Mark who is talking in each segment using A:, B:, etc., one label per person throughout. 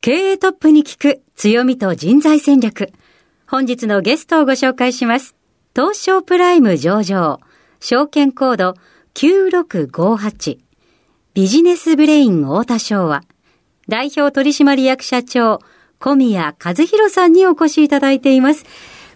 A: 経営トップに聞く強みと人材戦略本日のゲストをご紹介します東証プライム上場証券コード9658ビジネスブレイン太田昭和代表取締役社長小宮和弘さんにお越しいただいています。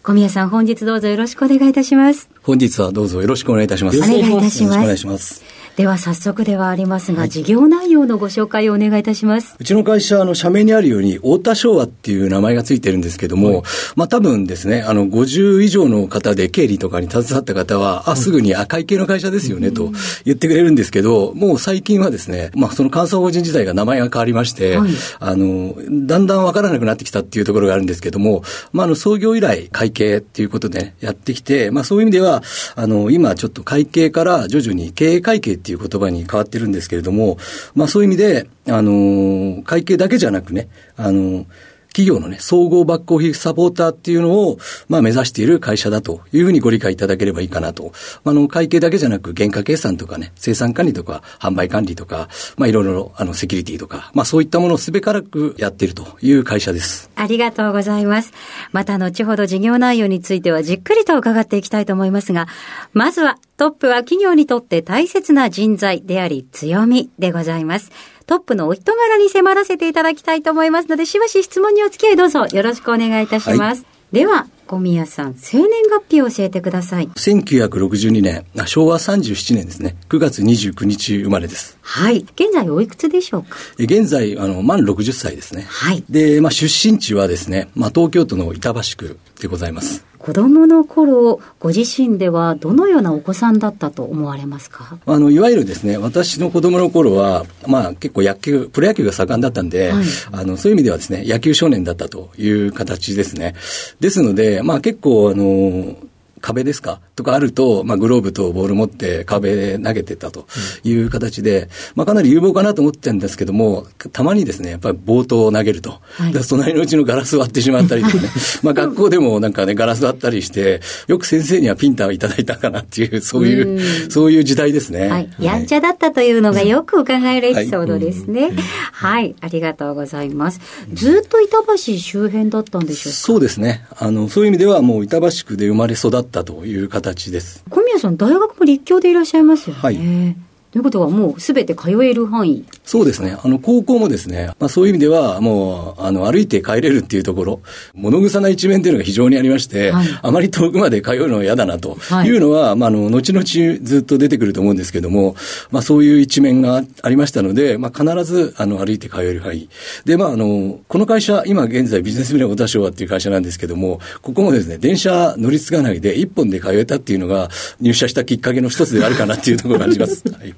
A: 小宮さん、本日どうぞよろしくお願いいたします。
B: 本日はどうぞよろしくお願いいたします。
A: お願いいたします
B: よろしくお願いします。
A: では早速ではありますが、事業内容のご紹介をお願いいたします。
B: うちの会社、あの、社名にあるように、太田昭和っていう名前がついてるんですけども、まあ多分ですね、あの、50以上の方で経理とかに携わった方は、あ、すぐに赤い系の会社ですよね、と言ってくれるんですけど、もう最近はですね、まあその監査法人自体が名前が変わりまして、
A: はい。
B: あの、だんだんわからなくなってきたっていうところがあるんですけども、まああの、創業以来会計っていうことでね、やってきて、まあそういう意味では、あの、今ちょっと会計から徐々に経営会計っていう言葉に変わってるんですけれども、まあそういう意味で、あの、会計だけじゃなくね、あの、企業のね、総合バックオフィスサポーターっていうのを、まあ目指している会社だというふうにご理解いただければいいかなと。あの、会計だけじゃなく、原価計算とかね、生産管理とか、販売管理とか、まあいろいろ、あの、セキュリティとか、まあそういったものをすべからくやっているという会社です。
A: ありがとうございます。また後ほど事業内容についてはじっくりと伺っていきたいと思いますが、まずはトップは企業にとって大切な人材であり強みでございます。トップのお人柄に迫らせていただきたいと思いますので、しばし質問にお付き合いどうぞよろしくお願いいたします。では、小宮さん、生年月日を教えてください。
B: 1962年、あ昭和37年ですね、9月29日生まれです。
A: はい。現在おいくつでしょうか？
B: え現在、あの、満60歳ですね。
A: はい
B: で、まあ出身地はですね、まあ東京都の板橋区でございます。
A: 子供の頃、ご自身ではどのようなお子さんだったと思われますか？
B: あの、いわゆるですね、私の子供の頃は、まあ結構野球、プロ野球が盛んだったんで、
A: はい
B: あの、そういう意味ではですね、野球少年だったという形ですね。ですので、まあ結構、あの、壁ですか？とかあると、まあ、グローブとボール持って壁で投げてたという形で、まあ、かなり有望かなと思ってたんですけども、たまにですね、やっぱり冒頭を投げると。
A: はい
B: で隣のうちのガラス割ってしまったりとかね。まあ、学校でもなんかね、ガラス割ったりして、よく先生にはピンタをいただいたかなっていう、そういう、そういう時代ですね。
A: はい。やんちゃだったというのがよく伺えるエピソードですね。はい。ありがとうございます。ずっと板橋周辺だったんでしょうか？
B: そうですね。あの、そういう意味ではもう板橋区で生まれ育ったという形です。
A: 小宮さん、大学も立教でいらっしゃいますよね。
B: はい
A: ということはもうすべて通える範囲。
B: そうですね。あの、高校もですね、まあそういう意味では、もう、あの、歩いて帰れるっていうところ、物臭な一面っていうのが非常にありまして、
A: はい
B: あまり遠くまで通うのは嫌だなと
A: はい
B: いうのは、まあ、あの、後々ずっと出てくると思うんですけども、まあそういう一面がありましたので、まあ必ず、あの、歩いて通える範囲。で、まああの、この会社、今現在ビジネスビル小田昭和っていう会社なんですけども、ここもですね、電車乗り継がないで一本で通えたっていうのが、入社したきっかけの一つであるかなっていうところがあります。は い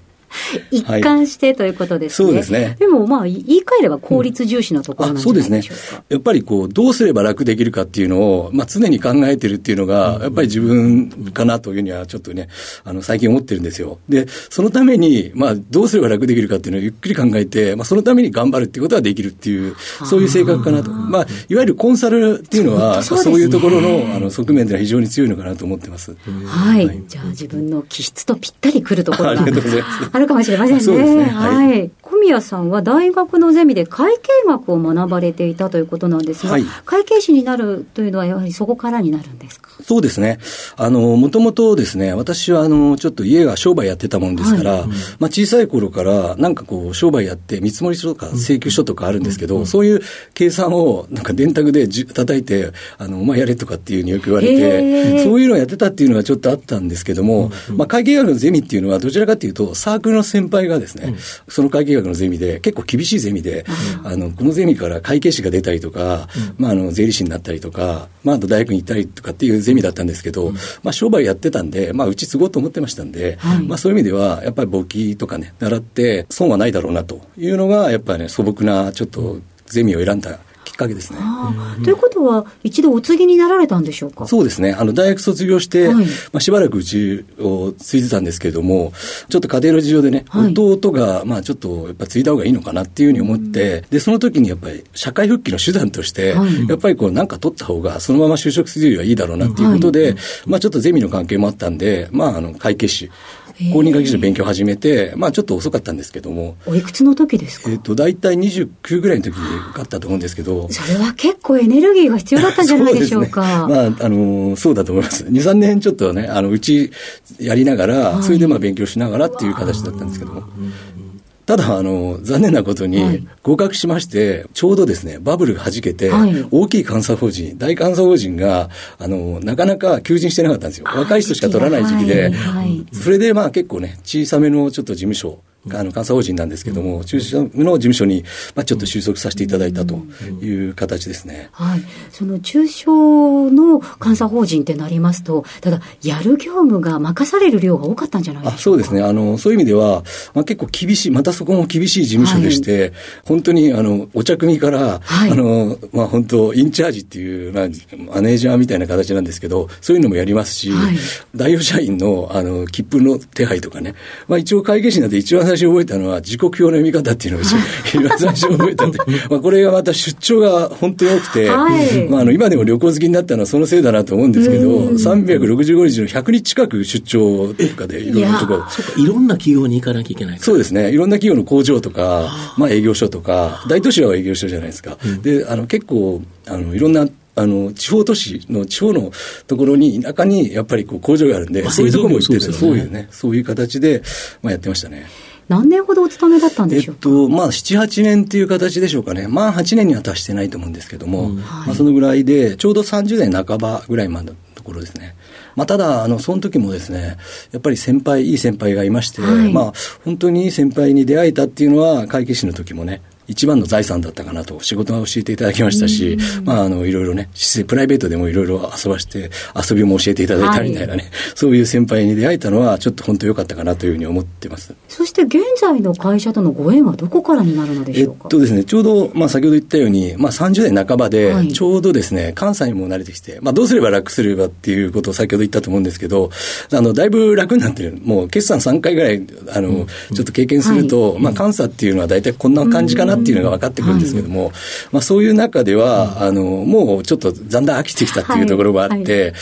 A: 一貫してということですね。
B: そうですね
A: でもまあ、言い換えれば効率重視のところなんでしょうか。
B: やっぱりこう、どうすれば楽できるかっていうのを、まあ常に考えてるっていうのが、やっぱり自分かなというにはちょっとね、あの、最近思ってるんですよ。で、そのために、まあどうすれば楽できるかっていうのをゆっくり考えて、まあそのために頑張るっていうことはできるっていう、そういう性格かなと。まあ、いわゆるコンサルっていうのは、
A: そうですね
B: そういうところの、あの、側面では非常に強いのかなと思ってます。
A: はい。じゃあ自分の気質とぴったりくるところが
B: ありがとうございます
A: あるかもしれませんね。
B: そうですね
A: は。
B: はい
A: 小宮さんは大学のゼミで会計学を学ばれていたということなんですが、
B: はい。
A: 会計士になるというのはやはりそこからになるんですか？
B: そうですね。あの、もともとですね、私はあの、ちょっと家が商売やってたもんですから、はい、まあ小さい頃から、なんかこう、商売やって見積もり書とか請求書とかあるんですけど、うん、そういう計算をなんか電卓でじ叩いて、あの、お前やれとかっていうふうによく言われて、そういうのをやってたっていうのはちょっとあったんですけども、うん、まあ会計学のゼミっていうのはどちらかというと、サークルの先輩がですね、うん、その会計学のゼミで、結構厳しいゼミで、あの、このゼミから会計士が出たりとか、まああの、税理士になったりとか、まああと大学に行ったりとかっていうゼミだったんですけど、まあ、商売やってたんで、まあ、うち継ごうと思ってましたんで、はい、まあ、そういう意味では、やっぱり簿記とかね、習って、損はないだろうなというのが、やっぱりね、素朴な、ちょっと、ゼミを選んだきっかけですね。
A: ということは、一度お継ぎになられたんでしょうか？
B: そうですね。あの、大学卒業して、はい、まあ、しばらくうちを継いでたんですけれども、ちょっと家庭の事情でね、はい、弟が、まあ、ちょっと、やっぱ継いだ方がいいのかなっていうふうに思って、で、その時にやっぱり、社会復帰の手段として、はい、やっぱりこう、なんか取った方が、そのまま就職するよりはいいだろうなっていうことで、まあ、ちょっとゼミの関係もあったんで、まあ、あの、会計士、公認会計士の勉強を始めて、まあちょっと遅かったんですけども。
A: おいくつの時ですか？
B: えっ、と、大体29ぐらいの時があったと思うんですけど。
A: それは結構エネルギーが必要だったんじゃないでしょうか。
B: うね、まあ、あの、そうだと思います。2、3年ちょっとね、あの、うちやりながら、はい、それでまあ勉強しながらっていう形だったんですけども。ただ、あの、残念なことに、合格しまして、はい、ちょうどですね、バブルが弾けて、はい、大きい監査法人、大監査法人が、あの、なかなか求人してなかったんですよ。若い人しか取らない時期で、はい、それでまあ結構ね、小さめのちょっと事務所、あの監査法人なんですけども、中小の事務所に、まあ、ちょっと収束させていただいたという形ですね、
A: はい、その中小の監査法人ってなりますと、ただ、やる業務が任される量が多かったんじゃないでしょうか？
B: そうですね。あの、そういう意味では、まあ、結構厳しい、またそこも厳しい事務所でして、はい、本当にあのお茶組から、はい、あのまあ、本当、インチャージっていう、まあ、マネージャーみたいな形なんですけど、そういうのもやりますし、はい、代表社員のあの切符の手配とかね、まあ、一応、会計士なんて一番最初覚えたのは、時刻表の読み方っていうのを一番最初覚えたんで、まあこれがまた出張が本当に多くて、はい、まあ、あの今でも旅行好きになったのはそのせいだなと思うんですけど、365日の100日近く出張とかでいろんなところ。
C: そうか、いろんな企業に行かなきゃいけない
B: そうですね。いろんな企業の工場とか、まあ営業所とか、大都市は営業所じゃないですか。うん、で、あの結構、あのいろんなあの、地方都市の地方のところに、田舎にやっぱりこう工場があるんで、まあ、そういうところも行ってて、そういうね、そういう形で、まあやってましたね。
A: 何年ほどお勤めだったんでしょうか、えっと、
B: まあ、7、8年っていう形でしょうかね。まあ、8年には達してないと思うんですけども、うん。まあ、そのぐらいで、ちょうど30年半ばぐらいまでのところですね。まあ、ただ、あの、その時もですね、やっぱり先輩、いい先輩がいまして、はい、まあ、本当にいい先輩に出会えたっていうのは、会計士の時もね、一番の財産だったかなと、仕事は教えていただきましたし、まあ、あの、いろいろね、プライベートでもいろいろ遊ばして、遊びも教えていただいたみたいなね、はい、そういう先輩に出会えたのは、ちょっと本当良かったかなというふうに思ってます。
A: そして現在の会社とのご縁はどこからになるのでしょうか？
B: えっとですね、ちょうど、まあ、先ほど言ったように、まあ、30代半ばで、ちょうどですね、関西にも慣れてきて、まあ、どうすれば楽すればっていうことを先ほど言ったと思うんですけど、あの、だいぶ楽になってる。もう、決算3回ぐらい、あの、うん、ちょっと経験すると、はい、まあ、監査っていうのは大体こんな感じかなっていうのが分かってくるんですけども、まあ、そういう中では、あの、もうちょっとだんだん飽きてきたっていうところがあって、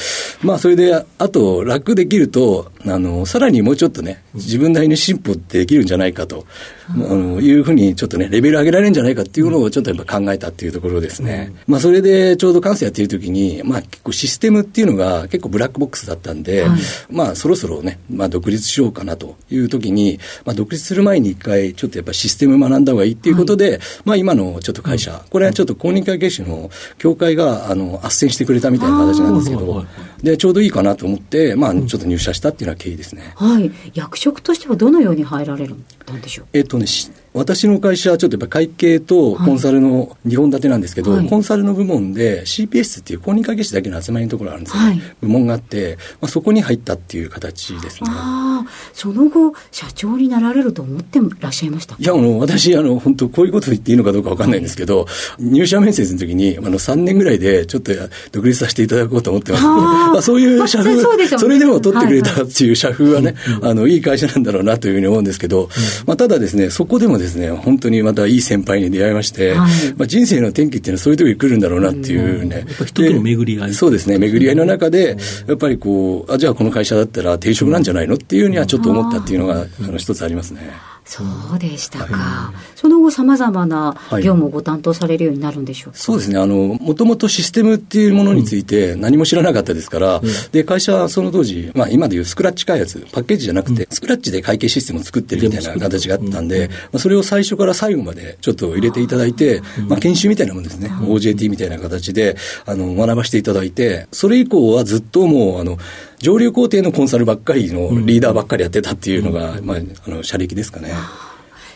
B: まあ、それで、あと、楽できると、あの、さらにもうちょっとね、自分なりに進歩できるんじゃないかと、あのいうふうにちょっとね、レベル上げられるんじゃないかっていうのをちょっとやっぱ考えたっていうところですね。まあ、それでちょうど監査やっている時に、まあ、結構システムっていうのが結構ブラックボックスだったんで、はい、まあ、そろそろね、まあ、独立しようかなという時に、まあ、独立する前に一回、ちょっとやっぱシステム学んだ方がいいっていうことで、はい、まあ、今のちょっと会社、これはちょっと公認会計士の協会が、あの、斡旋してくれたみたいな形なんですけど、で、ちょうどいいかなと思って、まあ、ちょっと入社したっていうのはですね。
A: はい。役職としてはどのように入られるんでしょう？
B: えっとね、私の会社はちょっとやっぱ会計とコンサルの2本立てなんですけど、はい、コンサルの部門で CPS っていう公認会計士だけの集まりのところがあるんですよ、ね、はい、部門があって、まあ、そこに入ったっていう形ですね。
A: ああ、その後、社長になられると思ってらっしゃいました？
B: いや、あの、私、あの、本当こういうこと言っていいのかどうかわかんないんですけど、はい、入社面接の時に、あの、3年ぐらいでちょっと独立させていただこうと思ってます。まあ、そういう社風、そね、それでも取ってくれたっていう社風はね、はいはい、あの、いい会社なんだろうなというふうに思うんですけど、まあ、ただですね、そこでもですね、本当にまたいい先輩に出会いまして、はい、まあ、人生の転機っていうのはそういう時に来るんだろうなっていうね。やっ
C: ぱ人との巡り合い。
B: そうですね、巡り合いの中で、やっぱりこう、あ、じゃあこの会社だったら定職なんじゃないのっていうにはちょっと思ったっていうのが、あの、一つありますね。
A: そうでしたか。はい、その後様々な業務をご担当されるようになるんでしょうか、はい、
B: そうですね。あの、もともとシステムっていうものについて何も知らなかったですから、うん、で、会社はその当時、まあ今でいうスクラッチ開発、パッケージじゃなくて、うん、スクラッチで会計システムを作ってるみたいな形があったんで、まあ、それを最初から最後までちょっと入れていただいて、まあ研修みたいなもんですね。OJT みたいな形で、あの、学ばせていただいて、それ以降はずっともう、あの、上流工程のコンサルばっかりのリーダーばっかりやってたっていうのが、まあ、あの、社歴ですかね。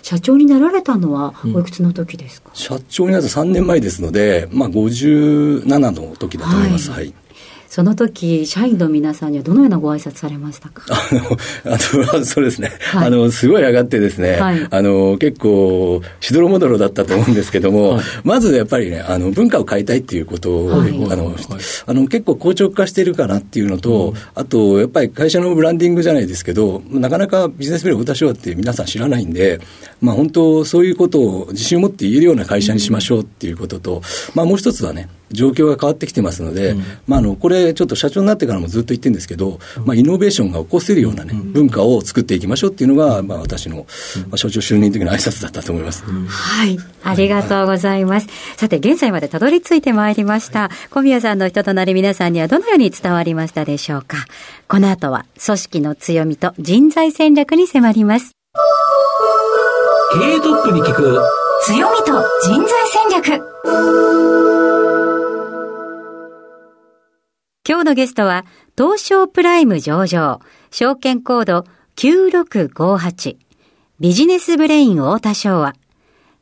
A: 社長になられたのはおいくつの時ですか、
B: うん、社長になった3年前ですので、まあ、57の時だと思います。はい、はい
A: その時、社員の皆さんにはどのようなご挨拶されましたか？
B: あの、あの、そうですね。はい、あの、すごい上がってですね、はい、あの、結構、しどろもどろだったと思うんですけども、はい、まずやっぱりね、あの、文化を変えたいっていうことを、あの、あの、結構硬直化してるかなっていうのと、うん、あと、やっぱり会社のブランディングじゃないですけど、なかなかビジネスメールをしようって皆さん知らないんで、まあ本当、そういうことを自信を持って言えるような会社にしましょうっていうことと、うん、まあもう一つはね、状況が変わってきてますので、うん、まあ、あのこれ、ちょっと社長になってからもずっと言ってるんですけど、まあ、イノベーションが起こせるような、ね、文化を作っていきましょうっていうのが、まあ、私の、まあ、所長就任時の挨拶だったと思います、
A: はい、ありがとうございます。さて、現在までたどり着いてまいりました、小宮さんの人となり、皆さんにはどのように伝わりましたでしょうか。この後は、組織の強みと人材戦略に迫ります。
C: 経営トップに聞く
A: 強みと人材戦略。今日のゲストは、東証プライム上場、証券コード9658、ビジネスブレイン太田昭和、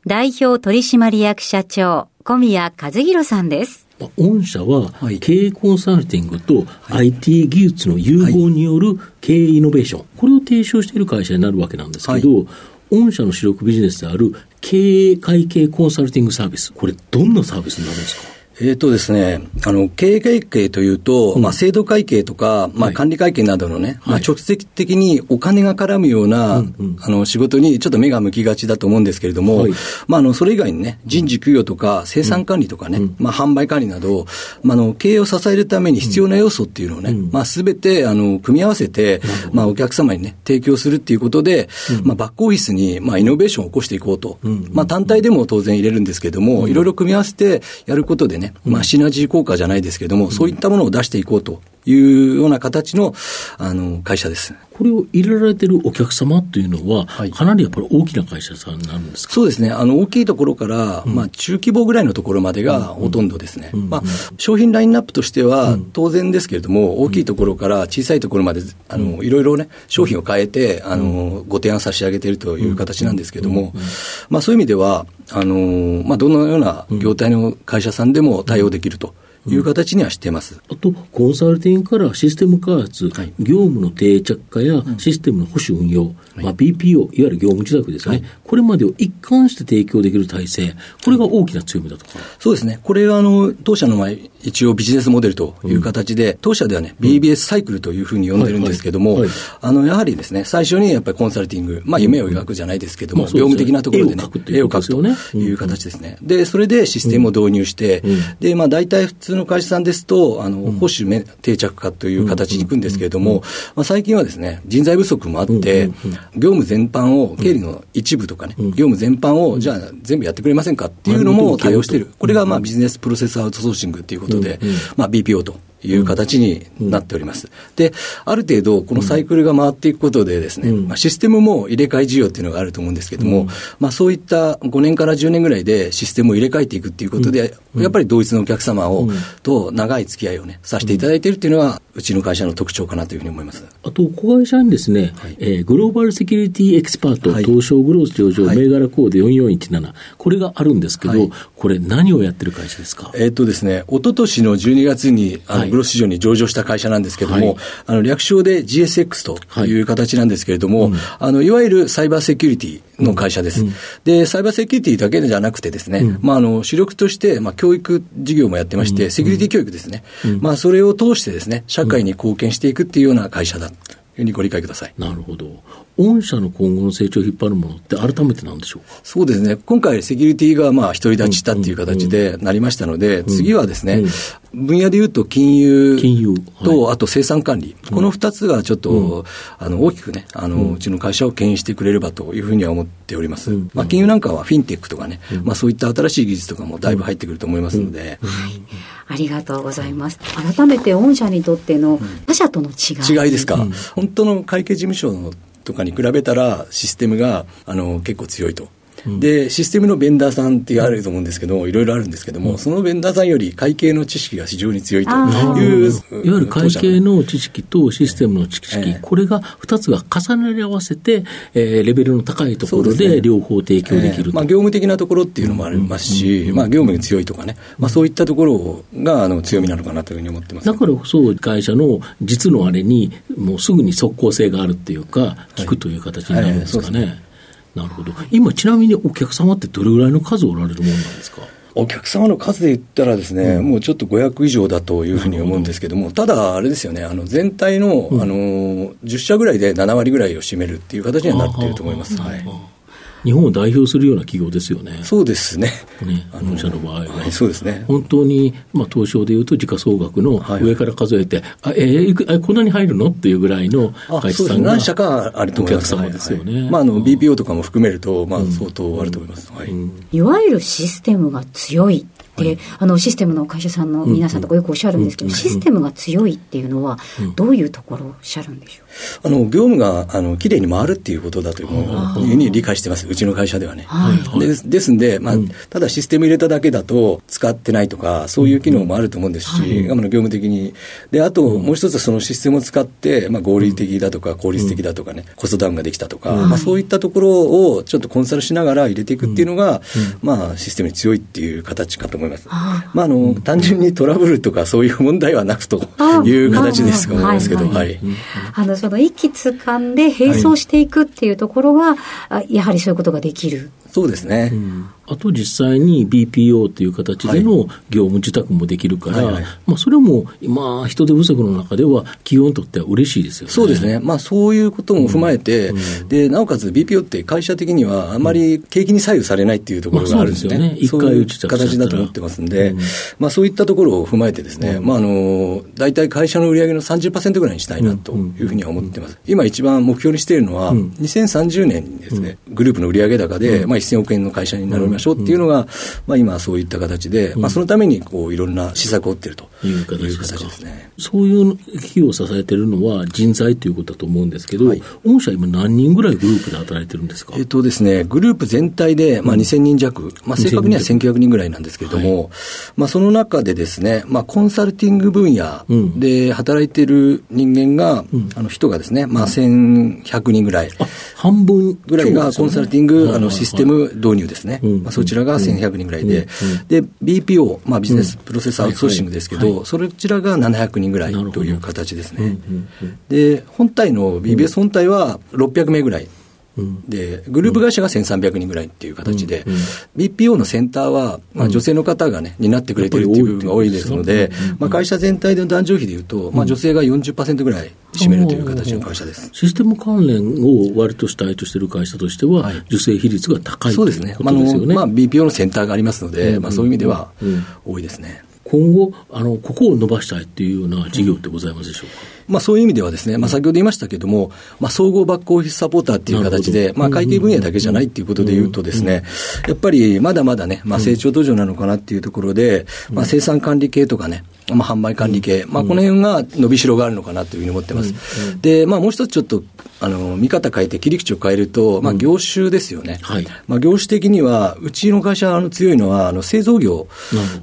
A: 代表取締役社長、小宮和弘さんです。
C: 御社は経営コンサルティングと IT 技術の融合による経営イノベーション、これを提唱している会社になるわけなんですけど、御社の主力ビジネスである経営会計コンサルティングサービス、これ、どんなサービスになるんですか？
B: えっ、とですね、あの、経営会計というと、うん、まあ、制度会計とか、まあ、管理会計などのね、はい、まあ、直接的にお金が絡むような、はい、あの、仕事にちょっと目が向きがちだと思うんですけれども、はい、まあ、あの、それ以外にね、人事給与とか、生産管理とかね、うん、まあ、販売管理など、まあ、あの、経営を支えるために必要な要素っていうのをね、うん、まあ、すべて、あの、組み合わせて、まあ、お客様にね、提供するっていうことで、まあ、バックオフィスに、まあ、イノベーションを起こしていこうと。まあ、単体でも当然入れるんですけれども、いろいろ組み合わせてやることでね、まあ、シナジー効果じゃないですけれども、そういったものを出していこうというような形のあの会社です。
C: これを入れられてるお客様というのは、はい、かなりやっぱり大きな会社さんなんですか？
B: そうですね、あの大きいところから、うん、まあ、中規模ぐらいのところまでがほとんどですね、まあ、商品ラインナップとしては当然ですけれども、大きいところから小さいところまで、あのいろいろね、商品を変えてあのご提案差し上げているという形なんですけれども、まあ、そういう意味では、あのまあ、どのような業態の会社さんでも対応できると。いう形にはしてます、
C: あと、コンサルティングからシステム開発、はい、業務の定着化やシステムの保守運用、はい、まあ、BPO、いわゆる業務自宅ですね、はい、これまでを一貫して提供できる体制、これが大きな強みだと。か。
B: そうですね、これはあの当社の前、一応ビジネスモデルという形で、うん、当社ではね、BBS サイクルというふうに呼んでるんですけども、あのやはりですね、最初にやっぱりコンサルティング、まあ、夢を描くじゃないですけども、うん、業務的なところでね、絵を描くという形ですね。で、それでシステムを導入して、で、まあ、大体普通の会社さんですと、あの、保守定着化という形にいくんですけれども、まあ、最近はですね、人材不足もあって、業務全般を、経理の一部とかね、業務全般を、じゃあ全部やってくれませんかっていうのも対応している。これがまあビジネスプロセスアウトソーシングということで、まあ BPO という形になっております。で、ある程度、このサイクルが回っていくことでですね、まあ、システムも入れ替え需要っていうのがあると思うんですけれども、まあ、そういった5年から10年ぐらいでシステムを入れ替えていくっていうことで、やっぱり同一のお客様を、と長い付き合いをね、させていただいているっていうのは、うちの会社の特徴かなというふうに思います。
C: あと、子会社にですね、はい、えー、グローバルセキュリティエキスパート、はい、東証グロース上場、銘柄コード4417、これがあるんですけど、これ何をやってる会社ですか？
B: えっとですね、一昨年の12月に、あの、グロース市場に上場した会社なんですけれども、はい、あの略称で GSX という形なんですけれども、あのいわゆるサイバーセキュリティの会社です。うん、で、サイバーセキュリティだけじゃなくてですね、うん、まあ、あの主力として、まあ、教育事業もやってまして、セキュリティ教育ですね、まあ、それを通してですね、社社会に貢献していくっていうような会社だというふうにご理解ください。
C: なるほど。御社の今後の成長を引っ張るものって改めてなんでしょうか？
B: そうですね。今回セキュリティがまあ独り立ちしたっていう形でなりましたので、次はですね、分野でいうと金融
C: 金融。
B: と、
C: はい。
B: あと生産管理、この二つがちょっと、あの大きくねあの、うちの会社を牽引してくれればというふうには思っております。まあ、金融なんかはフィンテックとかね、まあ、そういった新しい技術とかもだいぶ入ってくると思いますので、
A: はい。ありがとうございます。改めて御社にとっての他社との違い。
B: 違いですか、本当の会計事務所のとかに比べたら、システムがあの結構強いと。で、システムのベンダーさんってあると思うんですけど、いろいろあるんですけども、そのベンダーさんより会計の知識が非常に強いと。いう、
C: いわゆる会計の知識とシステムの知識、
B: ええ。
C: これが2つが重なり合わせて、えーレベルの高いところで両方提供できると。
B: えーまあ、業務的なところっていうのもありますし、まあ、業務に強いとかね、まあ、そういったところがあの強みなのかなというふうに思ってます。
C: だからこそ会社の実のあれにもうすぐに即効性があるっていうか、聞くという形になるんですかね。
B: はいはい
C: なるほど。今ちなみにお客様ってどれぐらいの数おられるものなんですか？
B: お客様の数で言ったらですね、もうちょっと500以上だというふうに思うんですけども、ただ、あれですよね、あの全体の、あの10社ぐらいで7割ぐらいを占めるっていう形にはなっていると思います。はい、
C: 日本を代表するような企業ですよね。
B: そうですね。
C: ね、御社の場合は。
B: はい、そうですね。
C: 本当に、まあ、東証でいうと時価総額の
B: はい
C: 上から数えて、あえーいくあこんなに入るのっていうぐらいの
B: あ
C: 会社さんが
B: 何社かあると思います。
C: お客様ですよね
B: はいはいまあ、あの、BPO とかも含めると、まあ、相当あると思います。はい。
A: いわゆるシステムが強いって、あのシステムの会社さんの皆さんとかよくおっしゃるんですけど、システムが強いっていうのは、どういうところをおっしゃるんでしょう？
B: あの、業務が、あの、きれいに回るっていうことだというふうに理解してます。うちの会社ではね。
A: はい。
B: でですんで、まあ、ただシステム入れただけだと使ってないとか、そういう機能もあると思うんですし、あの業務的に。で、あと、もう一つはそのシステムを使って、まあ、合理的だとか、効率的だとかね、コストダウンができたとか、まあ、そういったところをちょっとコンサルしながら入れていくっていうのが、まあ、システムに強いっていう形かと思います。まあ、あの、単純にトラブルとかそういう問題はなくという形ですと思いますけど、
A: あはい。
B: はい。
A: あのその息つかんで並走していくっていうところは、あやはりそういうことができる。
B: そうですね。
C: あと実際に BPO という形での業務受託もできるから、
B: はいはい。
C: まあ、それも、まあ、人手不足の中では企業にとっては嬉しいですよね。
B: そうですね、まあ、そういうことも踏まえて、でなおかつ BPO って会社的にはあまり景気に左右されないっていうところがあるんですね、
C: まあね。
B: そういう
C: 一回いちゃったら。
B: 形だと思ってますんで、まあ、そういったところを踏まえて、ですね、まあ、あの大体会社の売り上げの30%ぐらいにしたいなというふうには思ってます、今一番目標にしているのは、2030年にですね、グループの売上高で、まあ、1000億円の会社になりましょうっていうのが、まあ、今、そういった形で、まあ、そのためにこういろんな施策を打っていると
C: いう形
B: いう
C: ですか。
B: 形ですね。
C: そういう企業を支えているのは人材ということだと思うんですけど、
B: はい。
C: 御社今何人ぐらいグループで働いてるんですか？
B: えっとですね、グループ全体で、まあ、2000人弱、まあ、正確には1900人ぐらいなんですけれども、まあ、その中でですね、まあ、コンサルティング分野で働いている人間が、あの人がですね、まあ、1100人ぐらい。
C: あ半分
B: ぐらいがコンサルティング、あのシステ
C: ム
B: ム導入ですね、
C: うん。
B: まあ、そちらが1100人ぐらいで、で BPO、まあ、ビジネスプロセスアウトソーシングですけど、そちらが700人ぐらいという形ですね。で本体の BBS 本体は600名ぐらい。で、グループ会社が1300人ぐらいっていう形で、BPO のセンターは、まあ、女性の方がね、担ってくれてるっていう部分が多いですので、まあ、会社全体の男女比でいうと、まあ、女性が40%ぐらい占めるという形の会社です。
C: システム関連を割と主体としている会社としては、
B: はい。
C: 女性比率が高い
B: そうですね。まあ、まあ、BPO のセンターがありますので、まあ、そういう意味では多いですね。
C: 今後あの、ここを伸ばしたいっていうような事業ってございますでしょうか？
B: まあ、そういう意味ではですね、まあ、先ほど言いましたけれども、まあ、総合バックオフィスサポーターっていう形で、まあ、会計分野だけじゃないっていうことで言うとですね、やっぱりまだまだね、まあ、成長途上なのかなっていうところで、まあ、生産管理系とかね、まあ、販売管理系、まあ、この辺が伸びしろがあるのかなというふうに思ってます。で、まあ、もう一つちょっと、あの、見方変えて切り口を変えると、まあ、業種ですよね。
C: はい。
B: まあ、業種的には、うちの会社の強いのは、あの、製造業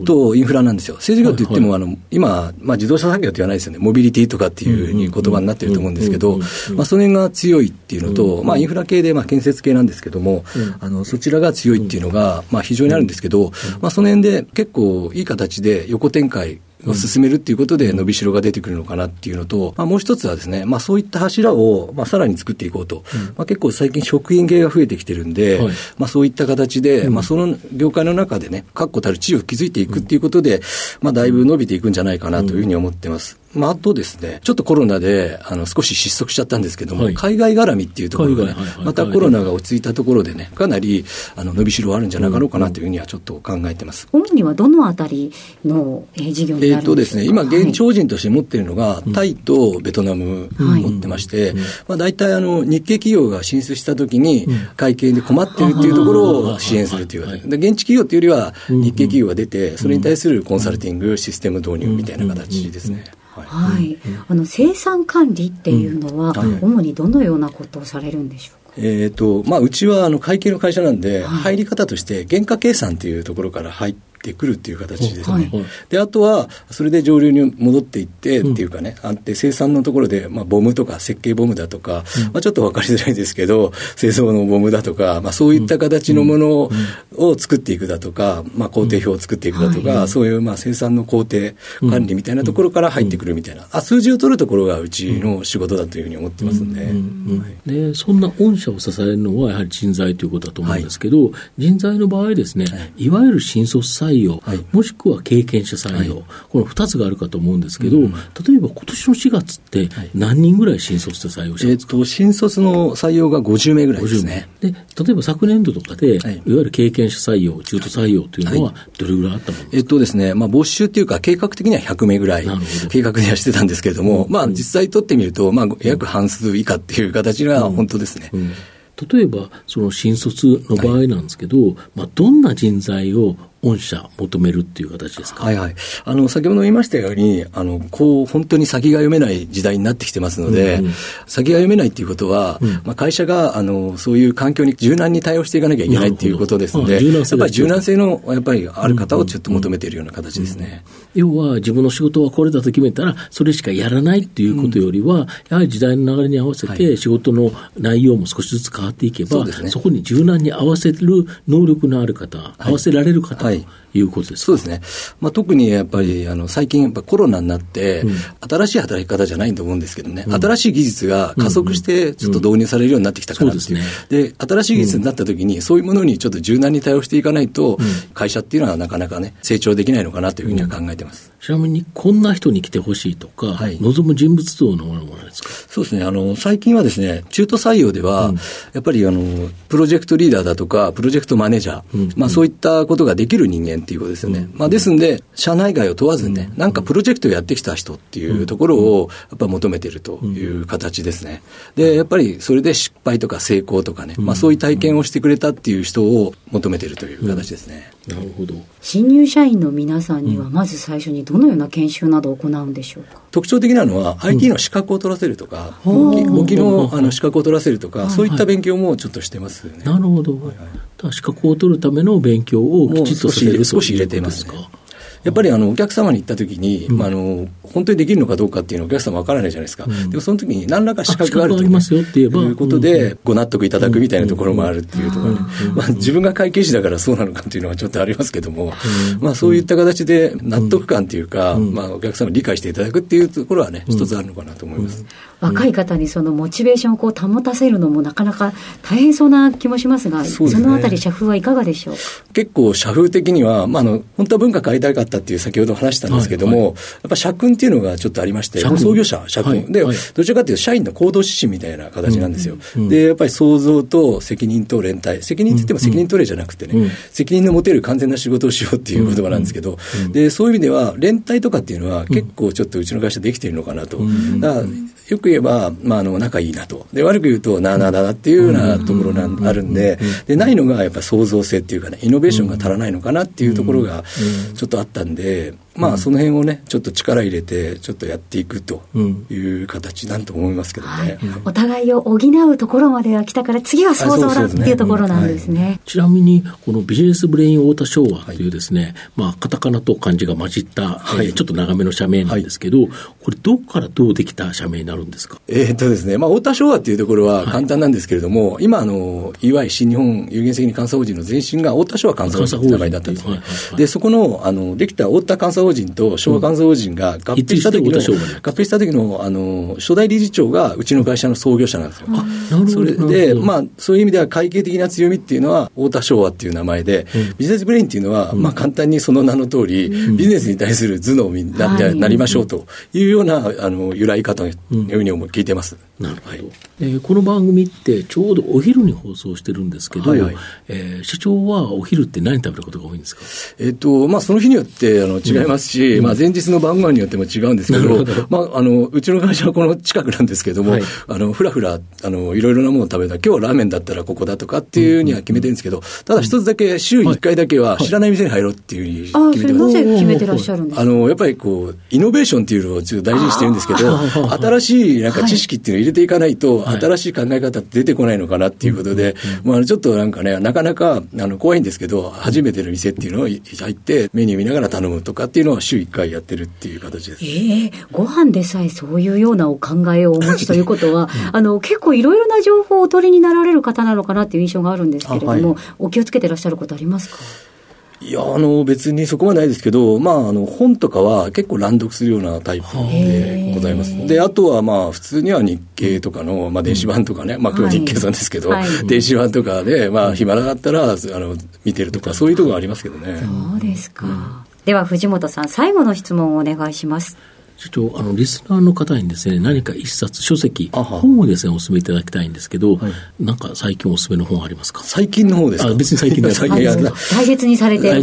B: とインフラなんですよ。製造業って言っても、あの、今、まあ、自動車産業って言わないですよね。モビリティとかっていういうふうに言葉になってると思うんですけど、まあ、それが強いっていうのと、まあ、インフラ系で、まあ、建設系なんですけども、あの、そちらが強いっていうのが、まあ、非常にあるんですけど、まあ、その辺で結構いい形で横展開を進めるっていうことで伸びしろが出てくるのかなっていうのと、まあ、もう一つはですね、まあ、そういった柱を、まあ、さらに作っていこうと、まあ、結構最近食品系が増えてきてるんで、
C: はい
B: まあ、そういった形で、まあ、その業界の中でね、確固たる地位を築いていくっていうことで、まあ、だいぶ伸びていくんじゃないかなというふうに思ってます。まあ、あとですね、ちょっとコロナで、あの、少し失速しちゃったんですけども、
C: はい。
B: 海外絡みっていうところがね、
C: はいはい。
B: またコロナが落ち着いたところでね、かなり、あの、伸びしろはあるんじゃなかろうかなというふうにはちょっと考えてます。
A: 主にはどのあたりの、えー事業になるんでしょうか？
B: えっとですね、今、現
A: はい
B: 超人として持っているのが、タイとベトナム
A: はい。
B: 持ってまして、まあ、大体あの日系企業が進出したときに、会計で困ってるっていうところを支援するという。で、現地企業っていうよりは、日系企業が出て、それに対するコンサルティング、システム導入みたいな形ですね。はい。
A: はい、あの生産管理っていうのは、
B: はい
A: 主にどのようなことをされるんでしょうか？
B: えーとまあ、うちはあの会計の会社なんで、
A: はい。
B: 入り方として原価計算というところから入ってくるっていう形ですね、であとはそれで上流に戻っていってっていうかね、あって生産のところで、まあ、ボムとか設計ボムだとか、まあ、ちょっと分かりづらいですけど製造のボムだとか、まあ、そういった形のものを作っていくだとか、まあ、工程表を作っていくだとか、そういうまあ生産の工程管理みたいなところから入ってくるみたいな、あ数字を取るところがうちの仕事だというふうに思ってますんで。はい。
C: でそんな御社を支えるのはやはり人材ということだと思うんですけど、人材の場合ですね、い、わゆる新卒採用、
B: はい。
C: もしくは経験者採用、この2つがあるかと思うんですけど、例えば今年の4月って何人ぐらい新卒で採用したんですか、
B: と、新卒の採用が50名ぐらいですね。
C: で例えば昨年度とかで、
B: はい。
C: い、わゆる経験者採用、中途採用というのは、どれぐらいあったもの
B: えっとですね、まあ、募集っていうか、計画的には100名ぐらい計画ではしてたんですけれども、まあ、実際取ってみると、まあ、約半数以下っていう形が本当ですね。
C: うん。例えば、その新卒の場合なんですけど、まあ、どんな人材を御社求めるっていう形ですか、
B: はいはい。あの、先ほど言いましたように、あの、こう、本当に先が読めない時代になってきてますので、
C: うんうん。
B: 先が読めないっていうことは、まあ、会社が、あの、そういう環境に柔軟に対応していかなきゃいけないっていうことですので、やっぱり柔軟性の、やっぱりある方をちょっと求めているような形ですね。
C: 要は自分の仕事はこれだと決めたら、それしかやらないっていうことよりは、やはり時代の流れに合わせ
B: は
C: て、仕事の内容も少しずつ変わっていけば、
B: そうですね。
C: こに柔軟に合わせる能力のある方、合わせられる方と
B: はい。
C: い。うことですか
B: そうですね。まあ、特にやっぱり、あの、最近やっぱコロナになって、新しい働き方じゃないと思うんですけどね、新しい技術が加速して、ちょっと導入されるようになってきたからっていう。
C: そうで
B: で、新しい技術になった時に、そういうものにちょっと柔軟に対応していかないと、会社っていうのはなかなかね、成長できないのかなというふうには考えてます。
C: ちなみに、こんな人に来てほしいとか、
B: はい。
C: 望む人物像のものですか？
B: そうですね。あの、最近はですね、中途採用では、やっぱりあの、プロジェクトリーダーだとか、プロジェクトマネージャー、まあそういったことができる人間っていうことですよね。まあですんで、社内外を問わずね、なんかプロジェクトをやってきた人っていうところを、やっぱ求めているという形ですね。で、やっぱりそれで失敗とか成功とかね、まあそういう体験をしてくれたっていう人を求めているという形ですね。
C: なるほど。
A: 新入社員の皆さんには、まず最初にどのような研修などを行うんでしょうか？
B: 特徴的なのは、IT の資格を取らせるとか、
A: うん。
B: 簿記の
C: うん
B: あの資格を取らせるとか、そういった勉強もちょっとしてますね。
C: なるほど。だから資格を取るための勉強をきちっとさせる
B: 少し入れていますねやっぱりあのお客様に行ったときに、まあ、あの本当にできるのかどうかっていうのはお客様わからないじゃないですか、でもその時に何らか資格があると、
C: あ資格ありますよって言えば
B: いうことで、ご納得いただくみたいなところもあるっていうところ。で、まあ、自分が会計士だからそうなのかっていうのはちょっとありますけども、まあ、そういった形で納得感っていうか、まあ、お客様に理解していただくっていうところはね、一つあるのかなと思います。
A: 若い方にそのモチベーションをこう保たせるのもなかなか大変そうな気もしますが、
B: そ
A: のあたり社風はいかがでしょう？か。
B: 結構社風的には、まあ、あの本当は文化変えたかったっていう先ほど話したんですけども、
C: はい
B: やっぱ社訓っていうのがちょっとありまして、創業者、社訓、で、
C: はいはい。
B: どちらかというと社員の行動指針みたいな形なんですよ。で、やっぱり創造と責任と連帯、責任って言っても責任取れじゃなくてね、
C: うん
B: 責任の持てる完全な仕事をしようっていう言葉なんですけど、でそういう意味では、連帯とかっていうのは、結構ちょっとうちの会社できているのかなと。だからよく言えば、まあ、あの仲いいなと。で、悪く言うと、なあなあだなっていうようなところがあるんで、で、ないのがやっぱ創造性っていうかね、イノベーションが足らないのかなっていうところがちょっとあったんで、まあ、その辺をね、ちょっと力入れて、ちょっとやっていくという形なんと思いますけどね。
A: お互いを補うところまでは来たから、次は想像だっていうところなんですね。
C: ちなみに、このビジネスブレイン太田昭和というですね、まあ、カタカナと漢字が混じった、
B: はい。
C: えーちょっと長めの社名なんですけど、これ、どこからどうできた社名になるんですか？
B: えーっとですね、まあ、太田昭和っていうところは簡単なんですけれども、今、あの、EY 新日本有限責任監査法人の前身が太田昭和監査法人って名前だったんですね。で、そこの、あの、できた太田監査査法人と昭和監査法人が合併した時の、合併した時の、あの、初代理事長がうちの会社の創業者なんですよ。あ、なるほど。それで、まあ、そういう意味では会計的な強みっていうのは、太田昭和っていう名前で、ビジネスブレインっていうのは、まあ、簡単にその名の通り、ビジネスに対する頭脳にな,、なりましょうというような、あの、由来方のように聞いてます。
C: なるほど。はい、えー、この番組ってちょうどお昼に放送してるんですけど、はいはい、えー、所長はお昼って何食べることが多いんですか？
B: えっ、と、まあ、その日によってあの違いますし、うん、まあ、前日の晩ご飯によっても違うんですけど、ど。まあ、あの、うちの会社はこの近くなんですけども、はい、あの、ふらふら、あの、いろいろなものを食べた。今日はラーメンだったらここだとかっていうには決めてるんですけど、ただ一つだけ週1回だけは知らない店に入ろうっていうふうに決めてます。
A: なぜ決めてらっしゃるんですか？あ
B: の、やっぱりこう、イノベーションっていうのをちょっと大事にしてるんですけど、新しいなんか知識っていうのを入れていかないと、新しい考え方って出てこないのかなっていうことで、まあ、ちょっとなんかね、なかなかあの怖いんですけど、初めての店っていうのを入って、メニュー見ながら頼むとかっていうのは週1回やってるっていう形です。
A: ええー、ご飯でさえそういうようなお考えをお持ちということは、うん、あの、結構いろいろな情報をお取りになられる方なのかなっていう印象があるんですけれども、はい、お気をつけてらっしゃることありますか？
B: いや、あの、別にそこはないですけど、まあ、あの、本とかは結構乱読するようなタイプでございます。で、あとはまあ、普通には日経とかの、まあ、電子版とかね、まあ、今日日経さんですけど、はい、電子版とかで、まあ、暇なかったら、あの、見てるとか、そういうところありますけどね。
A: そうですか。うん、では、藤本さん、最後の質問をお願いします。
C: 所長、あの、リスナーの方にですね、何か一冊、書籍、本をですね、お勧めいただきたいんですけど、はい、なんか最近お勧めの本ありますか？
B: 最近の方ですか？
C: 別に最近の最近。
A: 大切にされてる。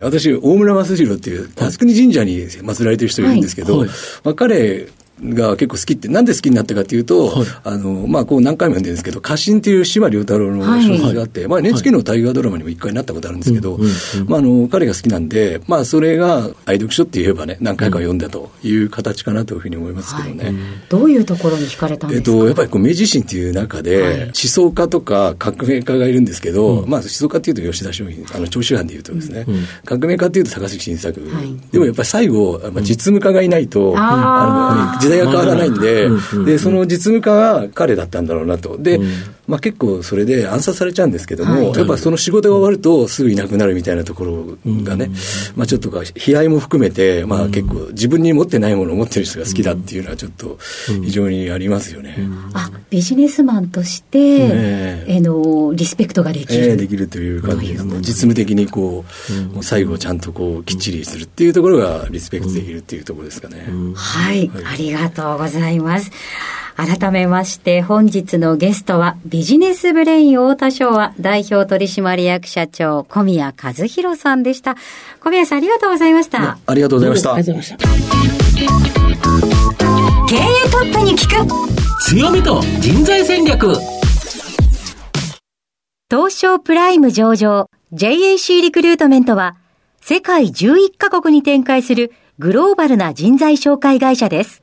B: 私、大村益次郎っていう、靖国神社に祀られてる人がいるんですけど、はい、まあ、彼、が結構好きって、なんで好きになったかというと、はい、あの、まあ、こう何回も読んでるんですけど、家臣っていう司馬遼太郎の小説があって、はい、まあ、NHK の大河ドラマにも一回なったことあるんですけど、まあ、あの、彼が好きなんで、まあ、それが愛読書って言えばね、何回か読んだという形かなというふうに思いますけどね。はい、
A: どういうところに惹かれたんですか？
B: えっと、やっぱりこう、明治維新っていう中で、思想家とか革命家がいるんですけど、まあ、思想家っていうと吉田松陰、あの、長州藩でいうとですね、革命家っていうと高杉晋作。でもやっぱり最後、まあ、実務家がいないと、あの、時代が変わらないんで、で、で、その実務家は彼だったんだろうなと。で、まあ結構それで暗殺されちゃうんですけども、はい、やっぱその仕事が終わるとすぐいなくなるみたいなところがね、まあちょっとか、悲哀も含めて、まあ結構自分に持ってないものを持ってる人が好きだっていうのはちょっと非常にありますよね。
A: あ、ビジネスマンとして、ね、え。の、リスペクトができる。え
B: ー、できるという感じですね。実務的にこう最後ちゃんとこう、きっちりするっていうところがリスペクトできるっていうところですかね。
A: はい、ありがとうございます。改めまして本日のゲストはビジネスブレイン太田賞は代表取締役社長小宮和弘さんでした。小宮さんありがとうございました。
B: ありがとうございました。ありがとうございました。
A: 経営トップに聞く
C: 強みと人材戦略
A: 東証プライム上場 JAC リクルートメントは世界11カ国に展開するグローバルな人材紹介会社です。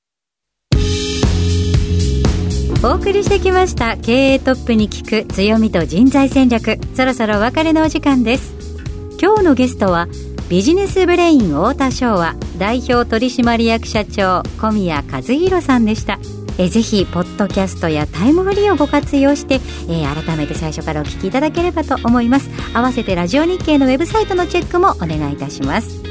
A: お送りしてきました。経営トップに聞く強みと人材戦略。そろそろお別れのお時間です。今日のゲストはビジネスブレイン太田昭和代表取締役社長小宮和弘さんでした。えぜひポッドキャストやタイムフリーをご活用して、えー、改めて最初からお聞きいただければと思います。合わせてラジオ日経のウェブサイトのチェックもお願いいたします。